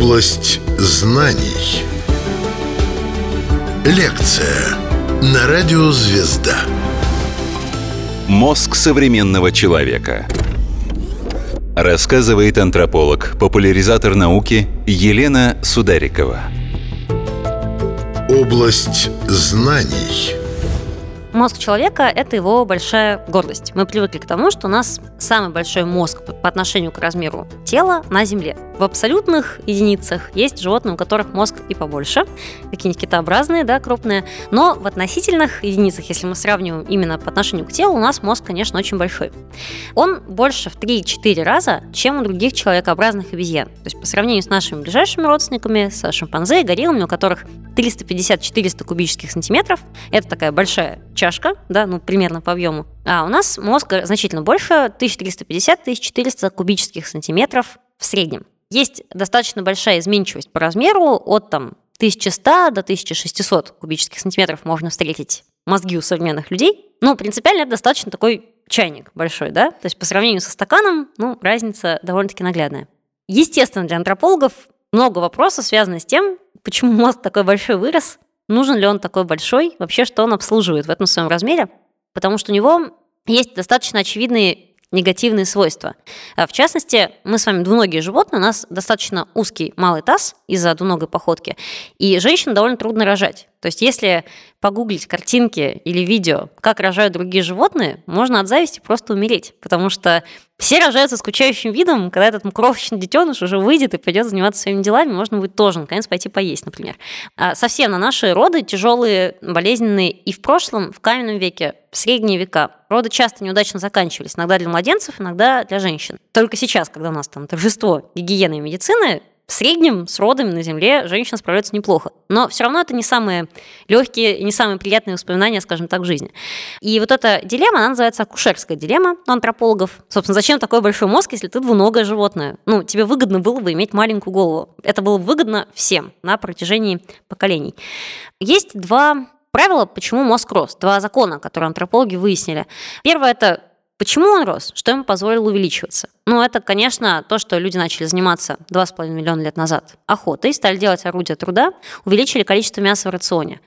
Область знаний. Лекция на радио «Звезда». Мозг современного человека. Рассказывает антрополог, популяризатор науки Елена Сударикова. Область знаний. Мозг человека – это его большая гордость. Мы привыкли к тому, что у нас самый большой мозг по отношению к размеру тела на Земле. В абсолютных единицах есть животные, у которых мозг и побольше, какие-нибудь китообразные, да, крупные. Но в относительных единицах, если мы сравниваем именно по отношению к телу, у нас мозг, конечно, очень большой. Он больше в 3-4 раза, чем у других человекообразных обезьян. То есть по сравнению с нашими ближайшими родственниками, с шимпанзе и гориллами, у которых 350-400 кубических сантиметров, это такая большая чашка, да, ну, примерно по объему. А у нас мозг значительно больше, 1350-1400 кубических сантиметров в среднем. Есть достаточно большая изменчивость по размеру от там 1100 до 1600 кубических сантиметров можно встретить мозги у современных людей. Ну, принципиально это достаточно такой чайник большой, да? То есть по сравнению со стаканом, ну, разница довольно-таки наглядная. Естественно, для антропологов много вопросов связано с тем, почему мозг такой большой вырос, нужен ли он такой большой, вообще что он обслуживает в этом своем размере, потому что у него есть достаточно очевидные негативные свойства. А, в частности, мы с вами двуногие животные, у нас достаточно узкий малый таз из-за двуногой походки, и женщинам довольно трудно рожать. То есть если погуглить картинки или видео, как рожают другие животные, можно от зависти просто умереть, потому что все рожаются скучающим видом, когда этот крошечный детеныш уже выйдет и пойдет заниматься своими делами, можно будет тоже наконец пойти поесть, например. А совсем на наши роды тяжелые, болезненные и в прошлом, в каменном веке, в средние века. Роды часто неудачно заканчивались, иногда для младенцев, иногда для женщин. Только сейчас, когда у нас там торжество гигиены и медицины, в среднем с родами на Земле женщина справляется неплохо. Но все равно это не самые легкие не самые приятные воспоминания, скажем так, в жизни. И вот эта дилемма, она называется акушерская дилемма у антропологов. Собственно, зачем такой большой мозг, если ты двуногое животное? Ну, тебе выгодно было бы иметь маленькую голову. Это было выгодно всем на протяжении поколений. Есть два правила, почему мозг рос. Два закона, которые антропологи выяснили. Первое – это Почему он рос? Что ему позволило увеличиваться? Ну, это, конечно, то, что люди начали заниматься 2,5 миллиона лет назад охотой, стали делать орудия труда, увеличили количество мяса в рационе.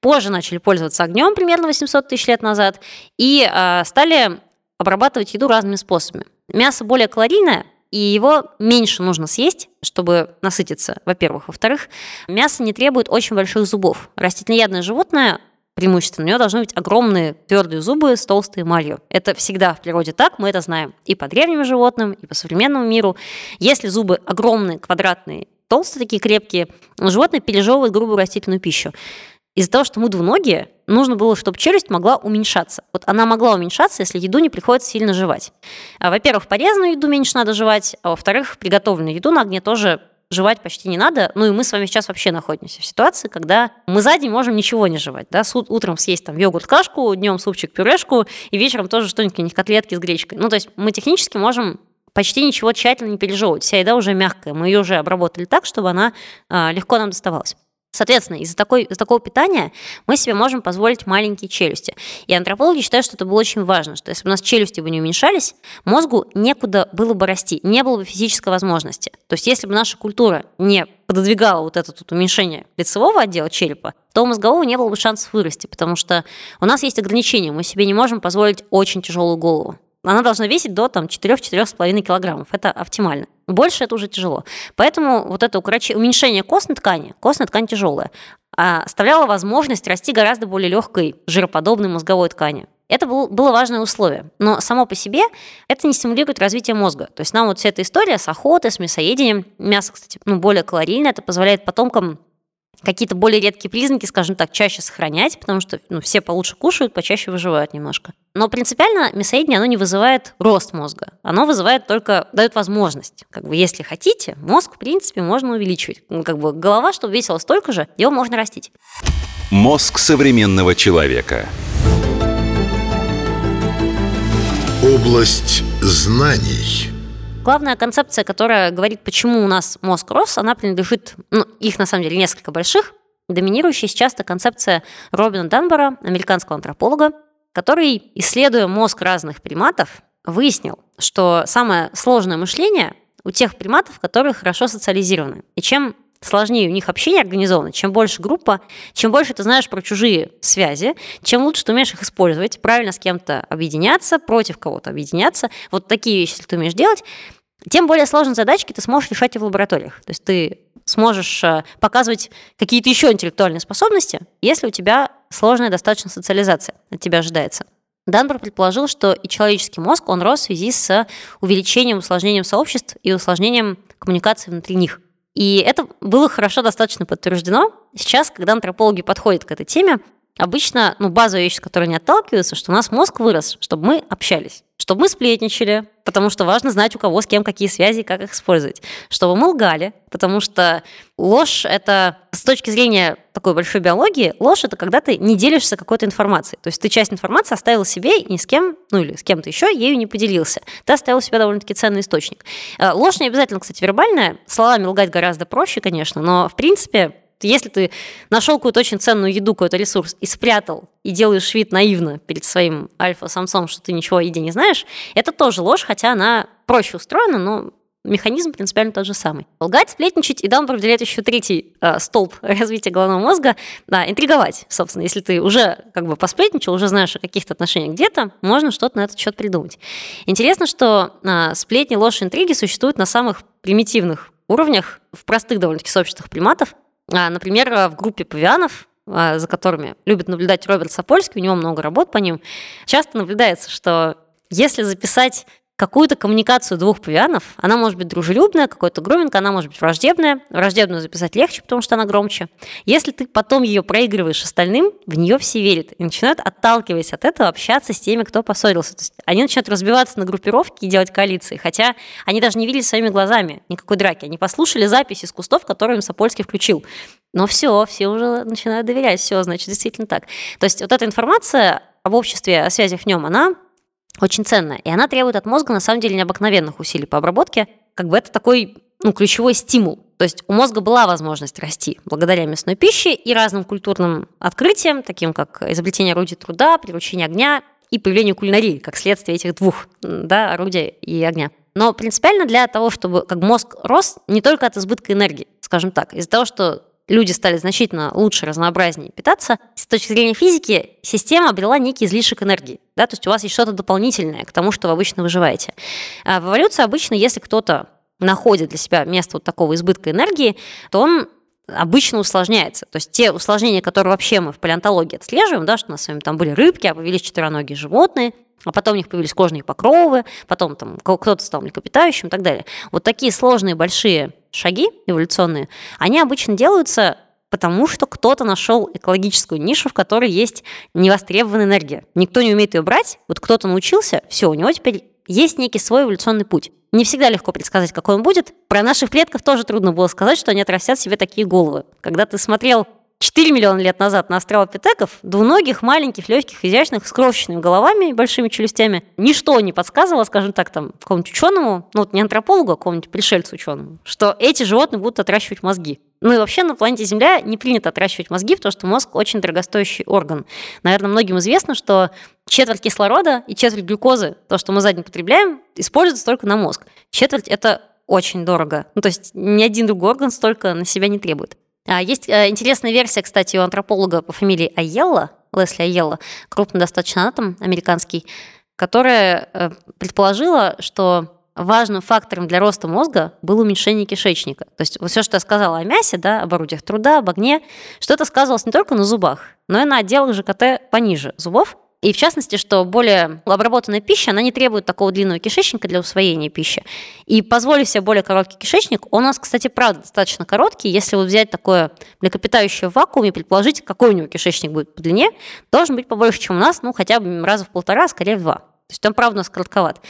Позже начали пользоваться огнем примерно 800 тысяч лет назад и э, стали обрабатывать еду разными способами. Мясо более калорийное, и его меньше нужно съесть, чтобы насытиться, во-первых. Во-вторых, мясо не требует очень больших зубов. Растительноядное животное преимущественно. У нее должны быть огромные твердые зубы с толстой эмалью. Это всегда в природе так, мы это знаем и по древним животным, и по современному миру. Если зубы огромные, квадратные, толстые такие крепкие, животное пережевывает грубую растительную пищу. Из-за того, что мы двуногие, нужно было, чтобы челюсть могла уменьшаться. Вот она могла уменьшаться, если еду не приходится сильно жевать. А, во-первых, порезанную еду меньше надо жевать, а во-вторых, приготовленную еду на огне тоже жевать почти не надо. Ну и мы с вами сейчас вообще находимся в ситуации, когда мы за день можем ничего не жевать. Да? Утром съесть там йогурт-кашку, днем супчик-пюрешку, и вечером тоже что-нибудь, котлетки с гречкой. Ну то есть мы технически можем почти ничего тщательно не пережевывать. Вся еда уже мягкая, мы ее уже обработали так, чтобы она а, легко нам доставалась. Соответственно, из-за, такой, из такого питания мы себе можем позволить маленькие челюсти. И антропологи считают, что это было очень важно, что если бы у нас челюсти бы не уменьшались, мозгу некуда было бы расти, не было бы физической возможности. То есть если бы наша культура не пододвигала вот это тут уменьшение лицевого отдела черепа, то у мозгового не было бы шансов вырасти, потому что у нас есть ограничения, мы себе не можем позволить очень тяжелую голову она должна весить до там, 4-4,5 килограммов. Это оптимально. Больше это уже тяжело. Поэтому вот это уменьшение костной ткани, костная ткань тяжелая, а оставляло возможность расти гораздо более легкой жироподобной мозговой ткани. Это был, было важное условие. Но само по себе это не стимулирует развитие мозга. То есть нам вот вся эта история с охотой, с мясоедением, мясо, кстати, ну, более калорийное, это позволяет потомкам какие-то более редкие признаки, скажем так, чаще сохранять, потому что ну, все получше кушают, почаще выживают немножко. Но принципиально мясоедение, оно не вызывает рост мозга. Оно вызывает только, дает возможность. Как бы, если хотите, мозг, в принципе, можно увеличивать. Ну, как бы голова, чтобы весила столько же, его можно растить. Мозг современного человека. Область знаний. Главная концепция, которая говорит, почему у нас мозг рос, она принадлежит, ну, их на самом деле несколько больших. Доминирующая сейчас это концепция Робина Данбора, американского антрополога, который, исследуя мозг разных приматов, выяснил, что самое сложное мышление у тех приматов, которые хорошо социализированы. И чем сложнее у них общение организовано, чем больше группа, чем больше ты знаешь про чужие связи, чем лучше ты умеешь их использовать, правильно с кем-то объединяться, против кого-то объединяться, вот такие вещи, если ты умеешь делать, тем более сложные задачки ты сможешь решать и в лабораториях. То есть ты сможешь э, показывать какие-то еще интеллектуальные способности, если у тебя сложная достаточно социализация от тебя ожидается. Данбор предположил, что и человеческий мозг, он рос в связи с увеличением, усложнением сообществ и усложнением коммуникации внутри них. И это было хорошо достаточно подтверждено. Сейчас, когда антропологи подходят к этой теме, обычно ну, базовая вещь, с которой они отталкиваются, что у нас мозг вырос, чтобы мы общались, чтобы мы сплетничали, потому что важно знать, у кого с кем какие связи и как их использовать, чтобы мы лгали, потому что ложь — это с точки зрения такой большой биологии, ложь — это когда ты не делишься какой-то информацией. То есть ты часть информации оставил себе и ни с кем, ну или с кем-то еще ею не поделился. Ты оставил себе довольно-таки ценный источник. Э, ложь не обязательно, кстати, вербальная. Словами лгать гораздо проще, конечно, но в принципе если ты нашел какую-то очень ценную еду, какой-то ресурс и спрятал, и делаешь вид наивно перед своим альфа-самцом, что ты ничего о еде не знаешь, это тоже ложь, хотя она проще устроена, но механизм принципиально тот же самый. Лгать, сплетничать, и да, он определяет еще третий э, столб развития головного мозга, да, интриговать, собственно. Если ты уже как бы посплетничал, уже знаешь о каких-то отношениях где-то, можно что-то на этот счет придумать. Интересно, что э, сплетни, ложь, интриги существуют на самых примитивных уровнях в простых довольно-таки сообществах приматов, например, в группе павианов, а, за которыми любит наблюдать Роберт Сапольский, у него много работ по ним, часто наблюдается, что если записать какую-то коммуникацию двух павианов, она может быть дружелюбная, какой-то груминг, она может быть враждебная. Враждебную записать легче, потому что она громче. Если ты потом ее проигрываешь остальным, в нее все верят и начинают, отталкиваясь от этого, общаться с теми, кто поссорился. То есть они начинают разбиваться на группировки и делать коалиции, хотя они даже не видели своими глазами никакой драки. Они послушали запись из кустов, которую им Сапольский включил. Но все, все уже начинают доверять, все, значит, действительно так. То есть вот эта информация об обществе, о связях в нем, она очень ценная. И она требует от мозга, на самом деле, необыкновенных усилий по обработке. Как бы это такой ну, ключевой стимул. То есть у мозга была возможность расти благодаря мясной пище и разным культурным открытиям, таким как изобретение орудий труда, приручение огня и появление кулинарии, как следствие этих двух да, орудия и огня. Но принципиально для того, чтобы как мозг рос не только от избытка энергии, скажем так, из-за того, что люди стали значительно лучше, разнообразнее питаться, с точки зрения физики система обрела некий излишек энергии. Да? То есть у вас есть что-то дополнительное к тому, что вы обычно выживаете. А в эволюции обычно, если кто-то находит для себя место вот такого избытка энергии, то он обычно усложняется. То есть те усложнения, которые вообще мы в палеонтологии отслеживаем, да, что у нас с вами там были рыбки, а появились четвероногие животные, а потом у них появились кожные покровы, потом там кто-то стал млекопитающим и так далее. Вот такие сложные большие шаги эволюционные, они обычно делаются потому что кто-то нашел экологическую нишу, в которой есть невостребованная энергия. Никто не умеет ее брать, вот кто-то научился, все, у него теперь есть некий свой эволюционный путь. Не всегда легко предсказать, какой он будет. Про наших предков тоже трудно было сказать, что они отрастят себе такие головы. Когда ты смотрел 4 миллиона лет назад на австралопитеков, двуногих, маленьких, легких, изящных, с крошечными головами и большими челюстями, ничто не подсказывало, скажем так, там, какому-нибудь ученому, ну вот не антропологу, а какому-нибудь пришельцу ученому, что эти животные будут отращивать мозги. Ну и вообще на планете Земля не принято отращивать мозги, потому что мозг очень дорогостоящий орган. Наверное, многим известно, что четверть кислорода и четверть глюкозы, то, что мы за день потребляем, используется только на мозг. Четверть – это очень дорого. Ну, то есть ни один другой орган столько на себя не требует. А, есть э, интересная версия, кстати, у антрополога по фамилии Айелла, Лесли Айелла, крупный достаточно анатом американский, которая э, предположила, что важным фактором для роста мозга было уменьшение кишечника. То есть вот все, что я сказала о мясе, да, об орудиях труда, об огне, что это сказывалось не только на зубах, но и на отделах ЖКТ пониже зубов, и в частности, что более обработанная пища, она не требует такого длинного кишечника для усвоения пищи. И позволив себе более короткий кишечник, он у нас, кстати, правда достаточно короткий. Если вот взять такое млекопитающее в вакууме, предположить, какой у него кишечник будет по длине, должен быть побольше, чем у нас, ну, хотя бы раза в полтора, а скорее в два. То есть он, правда, у нас коротковат.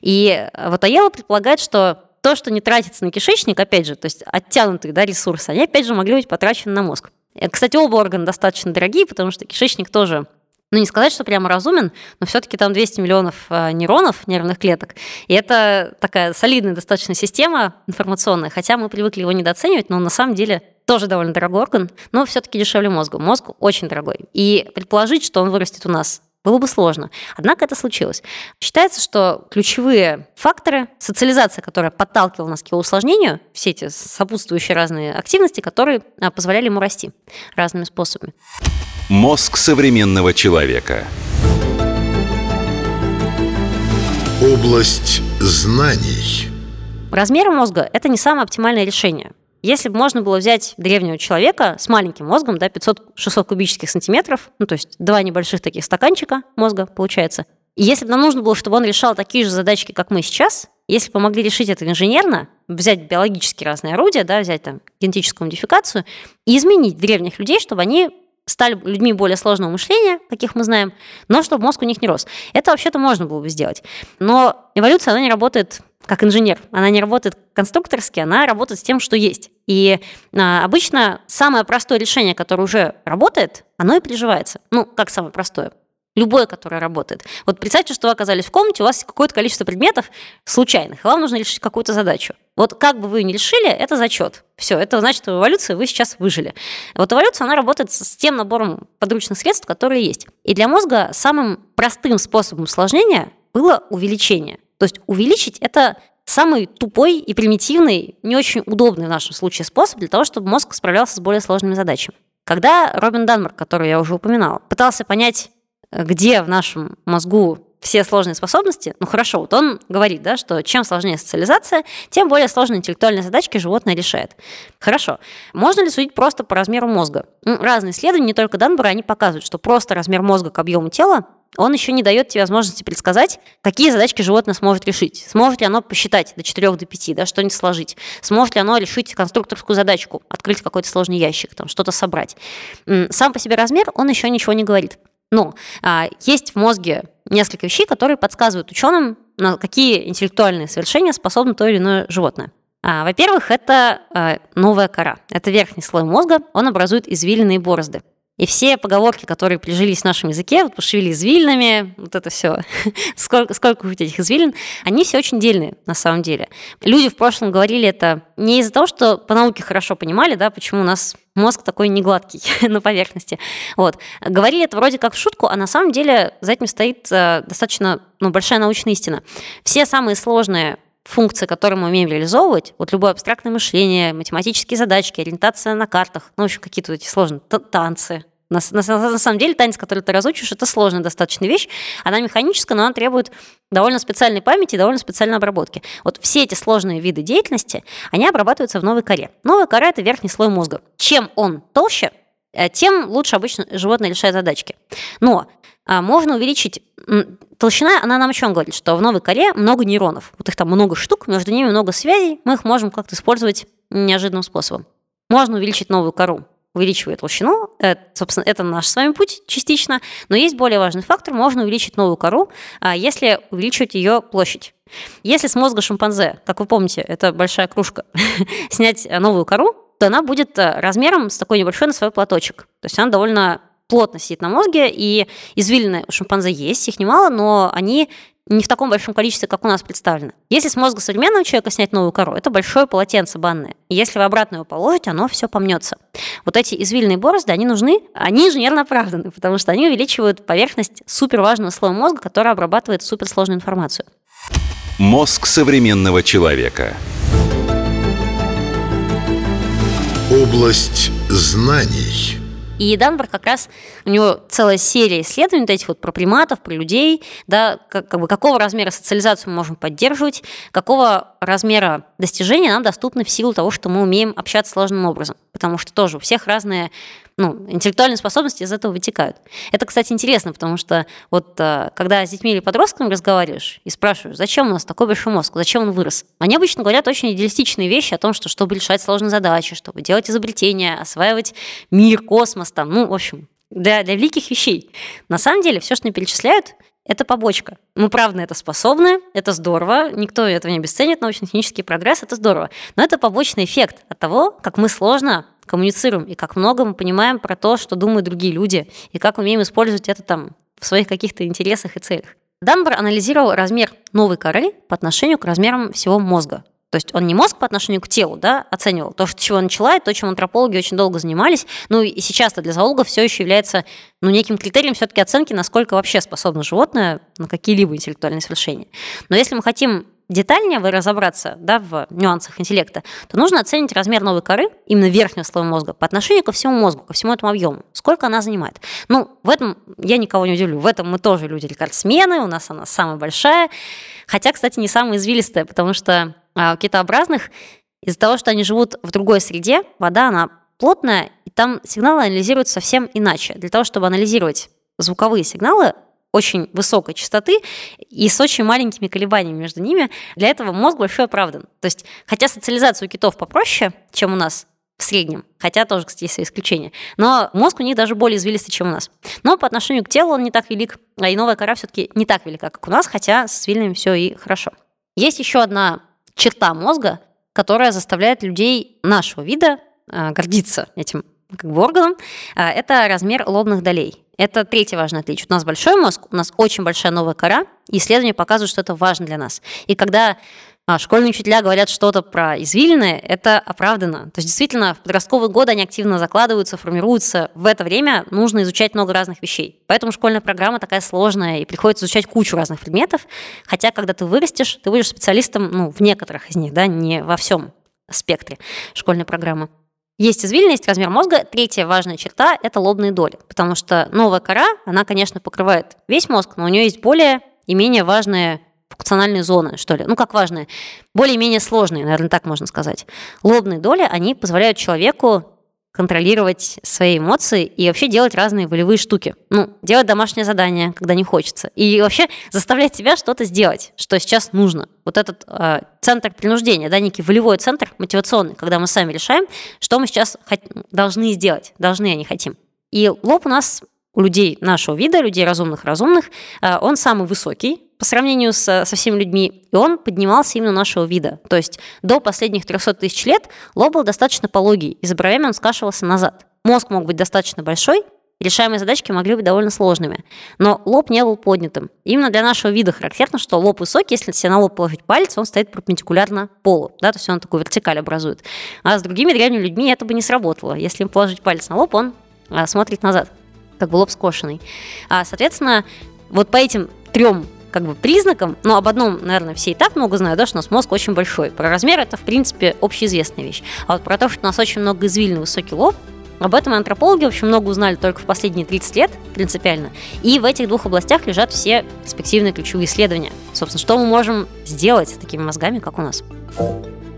И вот Аела предполагает, что то, что не тратится на кишечник, опять же, то есть оттянутые да, ресурсы, они, опять же, могли быть потрачены на мозг. Кстати, оба органа достаточно дорогие, потому что кишечник тоже ну не сказать, что прямо разумен, но все-таки там 200 миллионов э, нейронов, нервных клеток. И это такая солидная достаточно система информационная, хотя мы привыкли его недооценивать, но на самом деле тоже довольно дорогой орган, но все-таки дешевле мозга. Мозг очень дорогой. И предположить, что он вырастет у нас Было бы сложно. Однако это случилось. Считается, что ключевые факторы, социализация, которая подталкивала нас к его усложнению, все эти сопутствующие разные активности, которые а, позволяли ему расти разными способами. Мозг современного человека. Область знаний. Размер мозга – это не самое оптимальное решение. Если бы можно было взять древнего человека с маленьким мозгом, да, 500-600 кубических сантиметров, ну, то есть два небольших таких стаканчика мозга получается, и если бы нам нужно было, чтобы он решал такие же задачки, как мы сейчас, если бы могли решить это инженерно, взять биологически разные орудия, да, взять там генетическую модификацию и изменить древних людей, чтобы они стали людьми более сложного мышления, каких мы знаем, но чтобы мозг у них не рос. Это вообще-то можно было бы сделать. Но эволюция, она не работает как инженер. Она не работает конструкторски, она работает с тем, что есть. И а, обычно самое простое решение, которое уже работает, оно и приживается. Ну, как самое простое? Любое, которое работает. Вот представьте, что вы оказались в комнате, у вас какое-то количество предметов случайных, и вам нужно решить какую-то задачу. Вот как бы вы ни решили, это зачет. Все, это значит, что в эволюции вы сейчас выжили. Вот эволюция, она работает с тем набором подручных средств, которые есть. И для мозга самым простым способом усложнения было увеличение. То есть увеличить – это самый тупой и примитивный, не очень удобный в нашем случае способ для того, чтобы мозг справлялся с более сложными задачами. Когда Робин Данмарк, который я уже упоминала, пытался понять, где в нашем мозгу все сложные способности, ну хорошо, вот он говорит, да, что чем сложнее социализация, тем более сложные интеллектуальные задачки животное решает. Хорошо. Можно ли судить просто по размеру мозга? Ну, разные исследования, не только Данбора, они показывают, что просто размер мозга к объему тела он еще не дает тебе возможности предсказать, какие задачки животное сможет решить. Сможет ли оно посчитать до 4 до 5, да, что-нибудь сложить. Сможет ли оно решить конструкторскую задачку, открыть какой-то сложный ящик, там, что-то собрать. Сам по себе размер, он еще ничего не говорит. Но а, есть в мозге несколько вещей, которые подсказывают ученым, на какие интеллектуальные совершения способно то или иное животное. А, во-первых, это а, новая кора. Это верхний слой мозга, он образует извилины и борозды. И все поговорки, которые прижились в нашем языке, вот пошевели извилинами, вот это все, сколько, сколько хоть этих извилин, они все очень дельные на самом деле. Люди в прошлом говорили это не из-за того, что по науке хорошо понимали, да, почему у нас мозг такой негладкий на поверхности. Вот. Говорили это вроде как в шутку, а на самом деле за этим стоит э, достаточно ну, большая научная истина. Все самые сложные функции, которые мы умеем реализовывать, вот любое абстрактное мышление, математические задачки, ориентация на картах, ну, в общем, какие-то эти сложные танцы, на, на, на самом деле танец, который ты разучишь, это сложная достаточно вещь. Она механическая, но она требует довольно специальной памяти довольно специальной обработки. Вот все эти сложные виды деятельности, они обрабатываются в новой коре. Новая кора – это верхний слой мозга. Чем он толще, э, тем лучше обычно животное решает задачки. Но а, можно увеличить толщина, она нам о чем говорит, что в новой коре много нейронов, вот их там много штук, между ними много связей, мы их можем как-то использовать неожиданным способом. Можно увеличить новую кору, увеличивая толщину, это, собственно, это наш с вами путь частично, но есть более важный фактор, можно увеличить новую кору, а, если увеличивать ее площадь. Если с мозга шимпанзе, как вы помните, это большая кружка, снять новую кору, то она будет э, размером с такой небольшой на свой платочек. То есть она довольно плотно сидит на мозге, и извилины у шимпанзе есть, их немало, но они не в таком большом количестве, как у нас представлено. Если с мозга современного человека снять новую кору, это большое полотенце банное. И если вы обратно его положите, оно все помнется. Вот эти извилины борозды, они нужны, они инженерно оправданы, потому что они увеличивают поверхность суперважного слоя мозга, который обрабатывает суперсложную информацию. Мозг современного человека. Область знаний. И Данбар как раз, у него целая серия исследований вот этих вот про приматов, про людей, да, как, как бы какого размера социализацию мы можем поддерживать, какого размера достижения нам доступны в силу того, что мы умеем общаться сложным образом. Потому что тоже у всех разные ну, интеллектуальные способности из этого вытекают. Это, кстати, интересно, потому что вот э, когда с детьми или подростками разговариваешь и спрашиваешь, зачем у нас такой большой мозг, зачем он вырос, они обычно говорят очень идеалистичные вещи о том, что чтобы решать сложные задачи, чтобы делать изобретения, осваивать мир, космос, там, ну, в общем, для, для великих вещей. На самом деле, все, что они перечисляют, это побочка. Мы, правда, это способны, это здорово, никто этого не обесценит, научно-технический прогресс – это здорово. Но это побочный эффект от того, как мы сложно коммуницируем, и как много мы понимаем про то, что думают другие люди, и как умеем использовать это там в своих каких-то интересах и целях. Данбор анализировал размер новой коры по отношению к размерам всего мозга. То есть он не мозг по отношению к телу да, оценивал, то, с чего начала, и то, чем антропологи очень долго занимались. Ну и сейчас-то для зоологов все еще является ну, неким критерием все-таки оценки, насколько вообще способно животное на какие-либо интеллектуальные свершения. Но если мы хотим детальнее вы разобраться да, в нюансах интеллекта, то нужно оценить размер новой коры, именно верхнего слоя мозга, по отношению ко всему мозгу, ко всему этому объему. Сколько она занимает. Ну, в этом я никого не удивлю. В этом мы тоже люди-рекордсмены, у нас она самая большая. Хотя, кстати, не самая извилистая, потому что китообразных из-за того, что они живут в другой среде, вода, она плотная, и там сигналы анализируются совсем иначе. Для того, чтобы анализировать звуковые сигналы, очень высокой частоты и с очень маленькими колебаниями между ними. Для этого мозг большой оправдан. То есть, хотя социализация у китов попроще, чем у нас в среднем, хотя тоже, кстати, есть исключения, но мозг у них даже более извилистый, чем у нас. Но по отношению к телу он не так велик, а и новая кора все-таки не так велика, как у нас, хотя с вильными все и хорошо. Есть еще одна черта мозга, которая заставляет людей нашего вида а, гордиться этим как бы органом, а, это размер лобных долей. Это третье важное отличие. У нас большой мозг, у нас очень большая новая кора, и исследования показывают, что это важно для нас. И когда а, школьные учителя говорят что-то про извилины, это оправдано. То есть действительно в подростковые годы они активно закладываются, формируются. В это время нужно изучать много разных вещей. Поэтому школьная программа такая сложная, и приходится изучать кучу разных предметов. Хотя, когда ты вырастешь, ты будешь специалистом ну, в некоторых из них, да, не во всем спектре школьной программы. Есть извилины, есть размер мозга. Третья важная черта – это лобные доли. Потому что новая кора, она, конечно, покрывает весь мозг, но у нее есть более и менее важные функциональные зоны, что ли. Ну, как важные? Более-менее сложные, наверное, так можно сказать. Лобные доли, они позволяют человеку контролировать свои эмоции и вообще делать разные волевые штуки. Ну, делать домашнее задание, когда не хочется. И вообще заставлять себя что-то сделать, что сейчас нужно. Вот этот э, центр принуждения, да, некий волевой центр мотивационный, когда мы сами решаем, что мы сейчас должны сделать, должны, а не хотим. И лоб у нас у людей нашего вида, людей разумных-разумных, э, он самый высокий, по сравнению со, со всеми людьми, и он поднимался именно нашего вида. То есть до последних 300 тысяч лет лоб был достаточно пологий, и за бровями он скашивался назад. Мозг мог быть достаточно большой, решаемые задачки могли быть довольно сложными. Но лоб не был поднятым. Именно для нашего вида характерно, что лоб высокий, если себе на лоб положить палец, он стоит перпендикулярно полу, да, то есть он такую вертикаль образует. А с другими древними людьми это бы не сработало. Если им положить палец на лоб, он а, смотрит назад, как бы лоб скошенный. А, соответственно, вот по этим трем как бы признаком, но об одном, наверное, все и так много знают, да, что у нас мозг очень большой. Про размер это, в принципе, общеизвестная вещь. А вот про то, что у нас очень много извилин, высокий лоб, об этом антропологи, в общем, много узнали только в последние 30 лет, принципиально. И в этих двух областях лежат все перспективные ключевые исследования. Собственно, что мы можем сделать с такими мозгами, как у нас?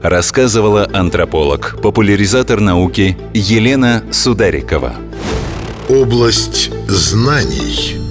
Рассказывала антрополог, популяризатор науки Елена Сударикова. Область знаний.